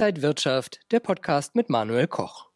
Inside Wirtschaft, der Podcast mit Manuel Koch.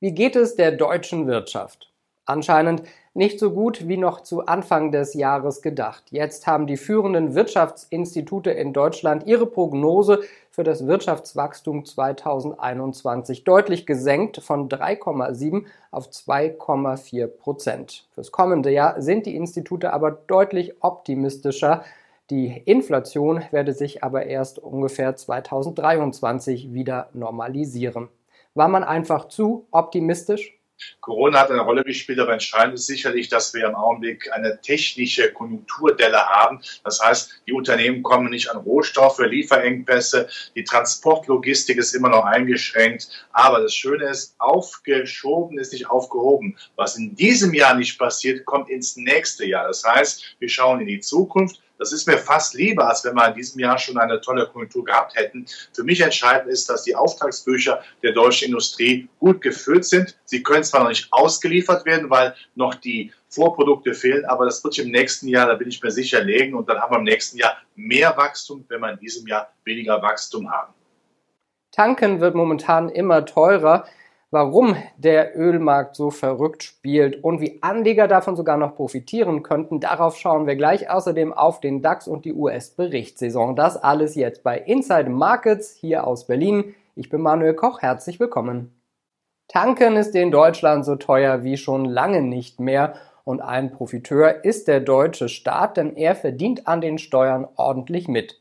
Wie geht es der deutschen Wirtschaft? Anscheinend nicht so gut wie noch zu Anfang des Jahres gedacht. Jetzt haben die führenden Wirtschaftsinstitute in Deutschland ihre Prognose für das Wirtschaftswachstum 2021 deutlich gesenkt von 3,7 auf 2,4 Prozent. Fürs kommende Jahr sind die Institute aber deutlich optimistischer. Die Inflation werde sich aber erst ungefähr 2023 wieder normalisieren. War man einfach zu optimistisch? Corona hat eine Rolle gespielt, aber entscheidend ist sicherlich, dass wir im Augenblick eine technische Konjunkturdelle haben. Das heißt, die Unternehmen kommen nicht an Rohstoffe, Lieferengpässe, die Transportlogistik ist immer noch eingeschränkt. Aber das Schöne ist, aufgeschoben ist nicht aufgehoben. Was in diesem Jahr nicht passiert, kommt ins nächste Jahr. Das heißt, wir schauen in die Zukunft das ist mir fast lieber, als wenn wir in diesem Jahr schon eine tolle Konjunktur gehabt hätten. Für mich entscheidend ist, dass die Auftragsbücher der deutschen Industrie gut gefüllt sind. Sie können zwar noch nicht ausgeliefert werden, weil noch die Vorprodukte fehlen, aber das wird sich im nächsten Jahr, da bin ich mir sicher, legen und dann haben wir im nächsten Jahr mehr Wachstum, wenn wir in diesem Jahr weniger Wachstum haben. Tanken wird momentan immer teurer warum der Ölmarkt so verrückt spielt und wie Anleger davon sogar noch profitieren könnten. Darauf schauen wir gleich außerdem auf den DAX und die US-Berichtssaison. Das alles jetzt bei Inside Markets hier aus Berlin. Ich bin Manuel Koch, herzlich willkommen. Tanken ist in Deutschland so teuer wie schon lange nicht mehr und ein Profiteur ist der deutsche Staat, denn er verdient an den Steuern ordentlich mit.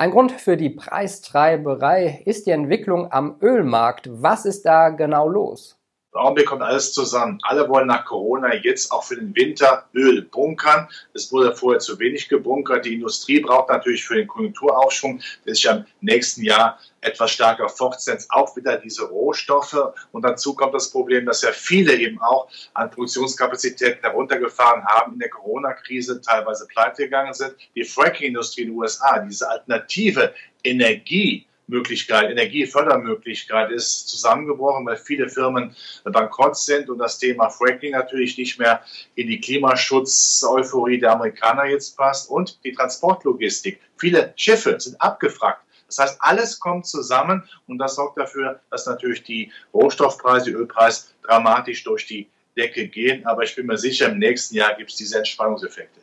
Ein Grund für die Preistreiberei ist die Entwicklung am Ölmarkt. Was ist da genau los? Im Augenblick kommt alles zusammen. Alle wollen nach Corona jetzt auch für den Winter Öl bunkern. Es wurde vorher zu wenig gebunkert. Die Industrie braucht natürlich für den Konjunkturaufschwung, der sich am nächsten Jahr etwas stärker fortsetzt, auch wieder diese Rohstoffe. Und dazu kommt das Problem, dass ja viele eben auch an Produktionskapazitäten heruntergefahren haben in der Corona-Krise, teilweise pleite gegangen sind. Die Fracking-Industrie in den USA, diese alternative Energie, Möglichkeit, Energiefördermöglichkeit ist zusammengebrochen, weil viele Firmen bankrott sind und das Thema Fracking natürlich nicht mehr in die Klimaschutz-Euphorie der Amerikaner jetzt passt und die Transportlogistik. Viele Schiffe sind abgefragt. Das heißt, alles kommt zusammen und das sorgt dafür, dass natürlich die Rohstoffpreise, die Ölpreis dramatisch durch die Decke gehen. Aber ich bin mir sicher, im nächsten Jahr gibt es diese Entspannungseffekte.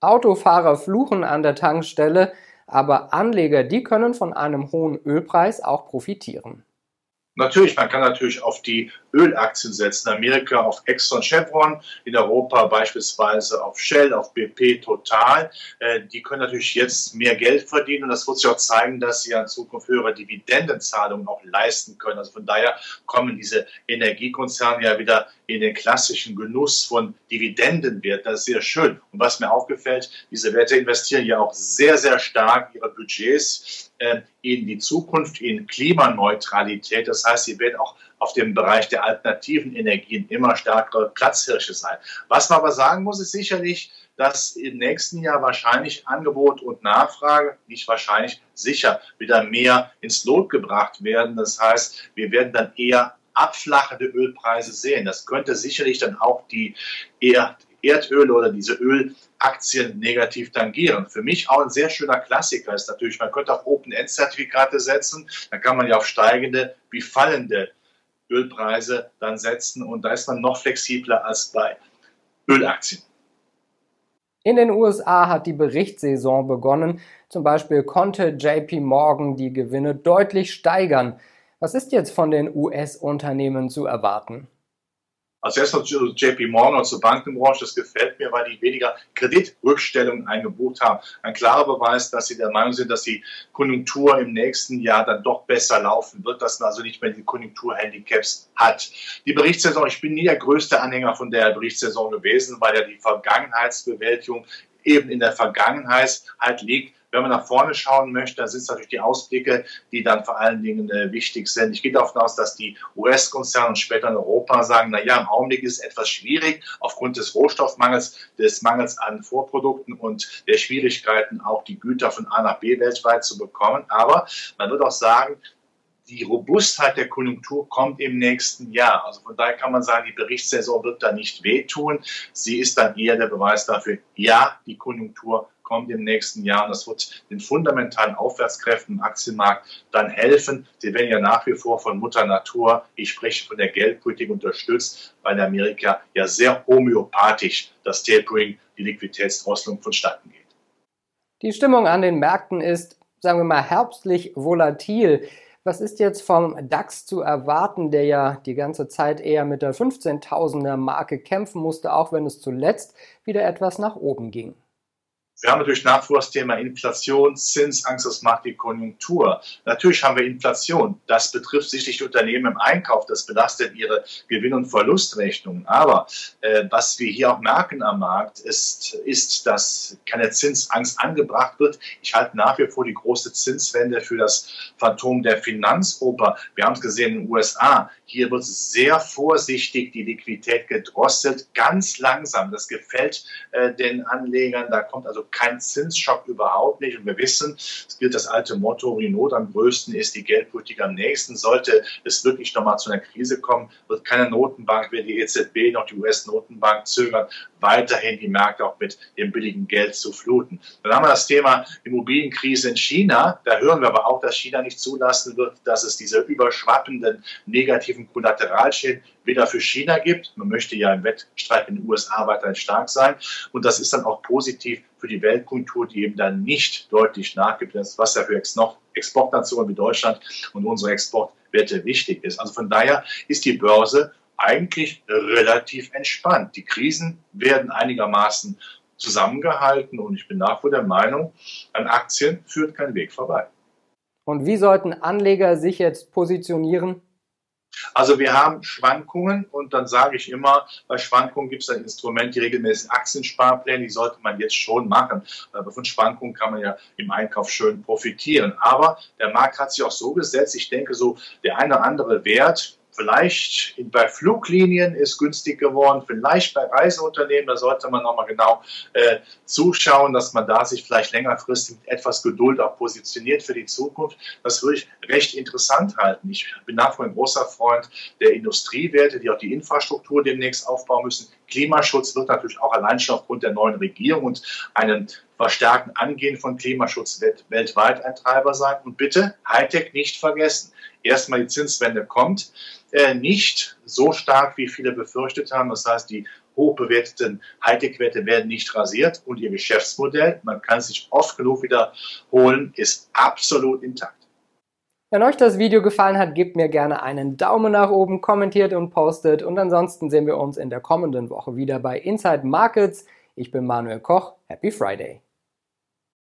Autofahrer fluchen an der Tankstelle. Aber Anleger, die können von einem hohen Ölpreis auch profitieren. Natürlich, man kann natürlich auf die Ölaktien setzen. In Amerika auf Exxon Chevron, in Europa beispielsweise auf Shell, auf BP Total. Äh, die können natürlich jetzt mehr Geld verdienen und das wird sich auch zeigen, dass sie in Zukunft höhere Dividendenzahlungen auch leisten können. Also von daher kommen diese Energiekonzerne ja wieder in den klassischen Genuss von Dividendenwert. Das ist sehr schön. Und was mir aufgefällt, diese Werte investieren ja auch sehr, sehr stark ihre Budgets in die Zukunft, in Klimaneutralität. Das heißt, sie werden auch auf dem Bereich der alternativen Energien immer stärkere Platzhirsche sein. Was man aber sagen muss, ist sicherlich, dass im nächsten Jahr wahrscheinlich Angebot und Nachfrage, nicht wahrscheinlich, sicher wieder mehr ins Lot gebracht werden. Das heißt, wir werden dann eher abflachende Ölpreise sehen. Das könnte sicherlich dann auch die Erdöl oder diese Ölaktien negativ tangieren. Für mich auch ein sehr schöner Klassiker ist natürlich, man könnte auch Open-End-Zertifikate setzen. Da kann man ja auf steigende wie fallende Ölpreise dann setzen und da ist man noch flexibler als bei Ölaktien. In den USA hat die Berichtssaison begonnen. Zum Beispiel konnte JP Morgan die Gewinne deutlich steigern. Was ist jetzt von den US-Unternehmen zu erwarten? Als erstes zu JP Morgan zur Bankenbranche, das gefällt mir, weil die weniger Kreditrückstellungen eingebucht haben. Ein klarer Beweis, dass sie der Meinung sind, dass die Konjunktur im nächsten Jahr dann doch besser laufen wird, dass man also nicht mehr die Konjunkturhandicaps hat. Die Berichtssaison, ich bin nie der größte Anhänger von der Berichtssaison gewesen, weil ja die Vergangenheitsbewältigung eben in der Vergangenheit halt liegt. Wenn man nach vorne schauen möchte, dann sind es natürlich die Ausblicke, die dann vor allen Dingen äh, wichtig sind. Ich gehe davon aus, dass die US-Konzerne und später in Europa sagen, na ja, im Augenblick ist es etwas schwierig aufgrund des Rohstoffmangels, des Mangels an Vorprodukten und der Schwierigkeiten, auch die Güter von A nach B weltweit zu bekommen. Aber man wird auch sagen, die Robustheit der Konjunktur kommt im nächsten Jahr. Also von daher kann man sagen, die Berichtssaison wird da nicht wehtun. Sie ist dann eher der Beweis dafür, ja, die Konjunktur kommt im nächsten Jahr. Und das wird den fundamentalen Aufwärtskräften im Aktienmarkt dann helfen. Sie werden ja nach wie vor von Mutter Natur, ich spreche von der Geldpolitik unterstützt, weil in Amerika ja sehr homöopathisch das Tapering, die Liquiditätsdrosselung vonstatten geht. Die Stimmung an den Märkten ist, sagen wir mal, herbstlich volatil. Was ist jetzt vom DAX zu erwarten, der ja die ganze Zeit eher mit der 15.000er Marke kämpfen musste, auch wenn es zuletzt wieder etwas nach oben ging? Wir haben natürlich nach wie vor das Thema Inflation, Zinsangst, das macht die Konjunktur. Natürlich haben wir Inflation. Das betrifft sicherlich die Unternehmen im Einkauf. Das belastet ihre Gewinn- und Verlustrechnungen. Aber äh, was wir hier auch merken am Markt, ist, ist, dass keine Zinsangst angebracht wird. Ich halte nach wie vor die große Zinswende für das Phantom der Finanzoper. Wir haben es gesehen in den USA. Hier wird sehr vorsichtig die Liquidität gedrosselt, ganz langsam. Das gefällt äh, den Anlegern. Da kommt also kein Zinsschock überhaupt nicht. Und wir wissen, es gilt das alte Motto, die Not am größten ist die Geldpolitik am nächsten. Sollte es wirklich nochmal zu einer Krise kommen, wird keine Notenbank, weder die EZB noch die US-Notenbank zögern, weiterhin die Märkte auch mit dem billigen Geld zu fluten. Dann haben wir das Thema Immobilienkrise in China. Da hören wir aber auch, dass China nicht zulassen wird, dass es diese überschwappenden negativen Kollateralschäden wieder für China gibt. Man möchte ja im Wettstreit in den USA weiterhin stark sein. Und das ist dann auch positiv für die Weltkultur, die eben dann nicht deutlich nachgibt, was ja für Exportnationen wie Deutschland und unsere Exportwerte wichtig ist. Also von daher ist die Börse eigentlich relativ entspannt. Die Krisen werden einigermaßen zusammengehalten und ich bin nach wie vor der Meinung, an Aktien führt kein Weg vorbei. Und wie sollten Anleger sich jetzt positionieren? Also wir haben Schwankungen und dann sage ich immer, bei Schwankungen gibt es ein Instrument, die regelmäßigen Aktiensparpläne, die sollte man jetzt schon machen. Aber von Schwankungen kann man ja im Einkauf schön profitieren. Aber der Markt hat sich auch so gesetzt, ich denke so, der eine oder andere Wert, Vielleicht bei Fluglinien ist günstig geworden, vielleicht bei Reiseunternehmen, da sollte man nochmal genau äh, zuschauen, dass man da sich vielleicht längerfristig mit etwas Geduld auch positioniert für die Zukunft. Das würde ich recht interessant halten. Ich bin nach wie vor ein großer Freund der Industriewerte, die auch die Infrastruktur demnächst aufbauen müssen. Klimaschutz wird natürlich auch allein schon aufgrund der neuen Regierung und einem verstärkten Angehen von Klimaschutz weltweit ein Treiber sein. Und bitte Hightech nicht vergessen. Erstmal die Zinswende kommt, äh, nicht so stark, wie viele befürchtet haben. Das heißt, die hochbewerteten Hightech-Werte werden nicht rasiert und ihr Geschäftsmodell, man kann sich oft genug wiederholen, ist absolut intakt. Wenn euch das Video gefallen hat, gebt mir gerne einen Daumen nach oben, kommentiert und postet und ansonsten sehen wir uns in der kommenden Woche wieder bei Inside Markets. Ich bin Manuel Koch. Happy Friday.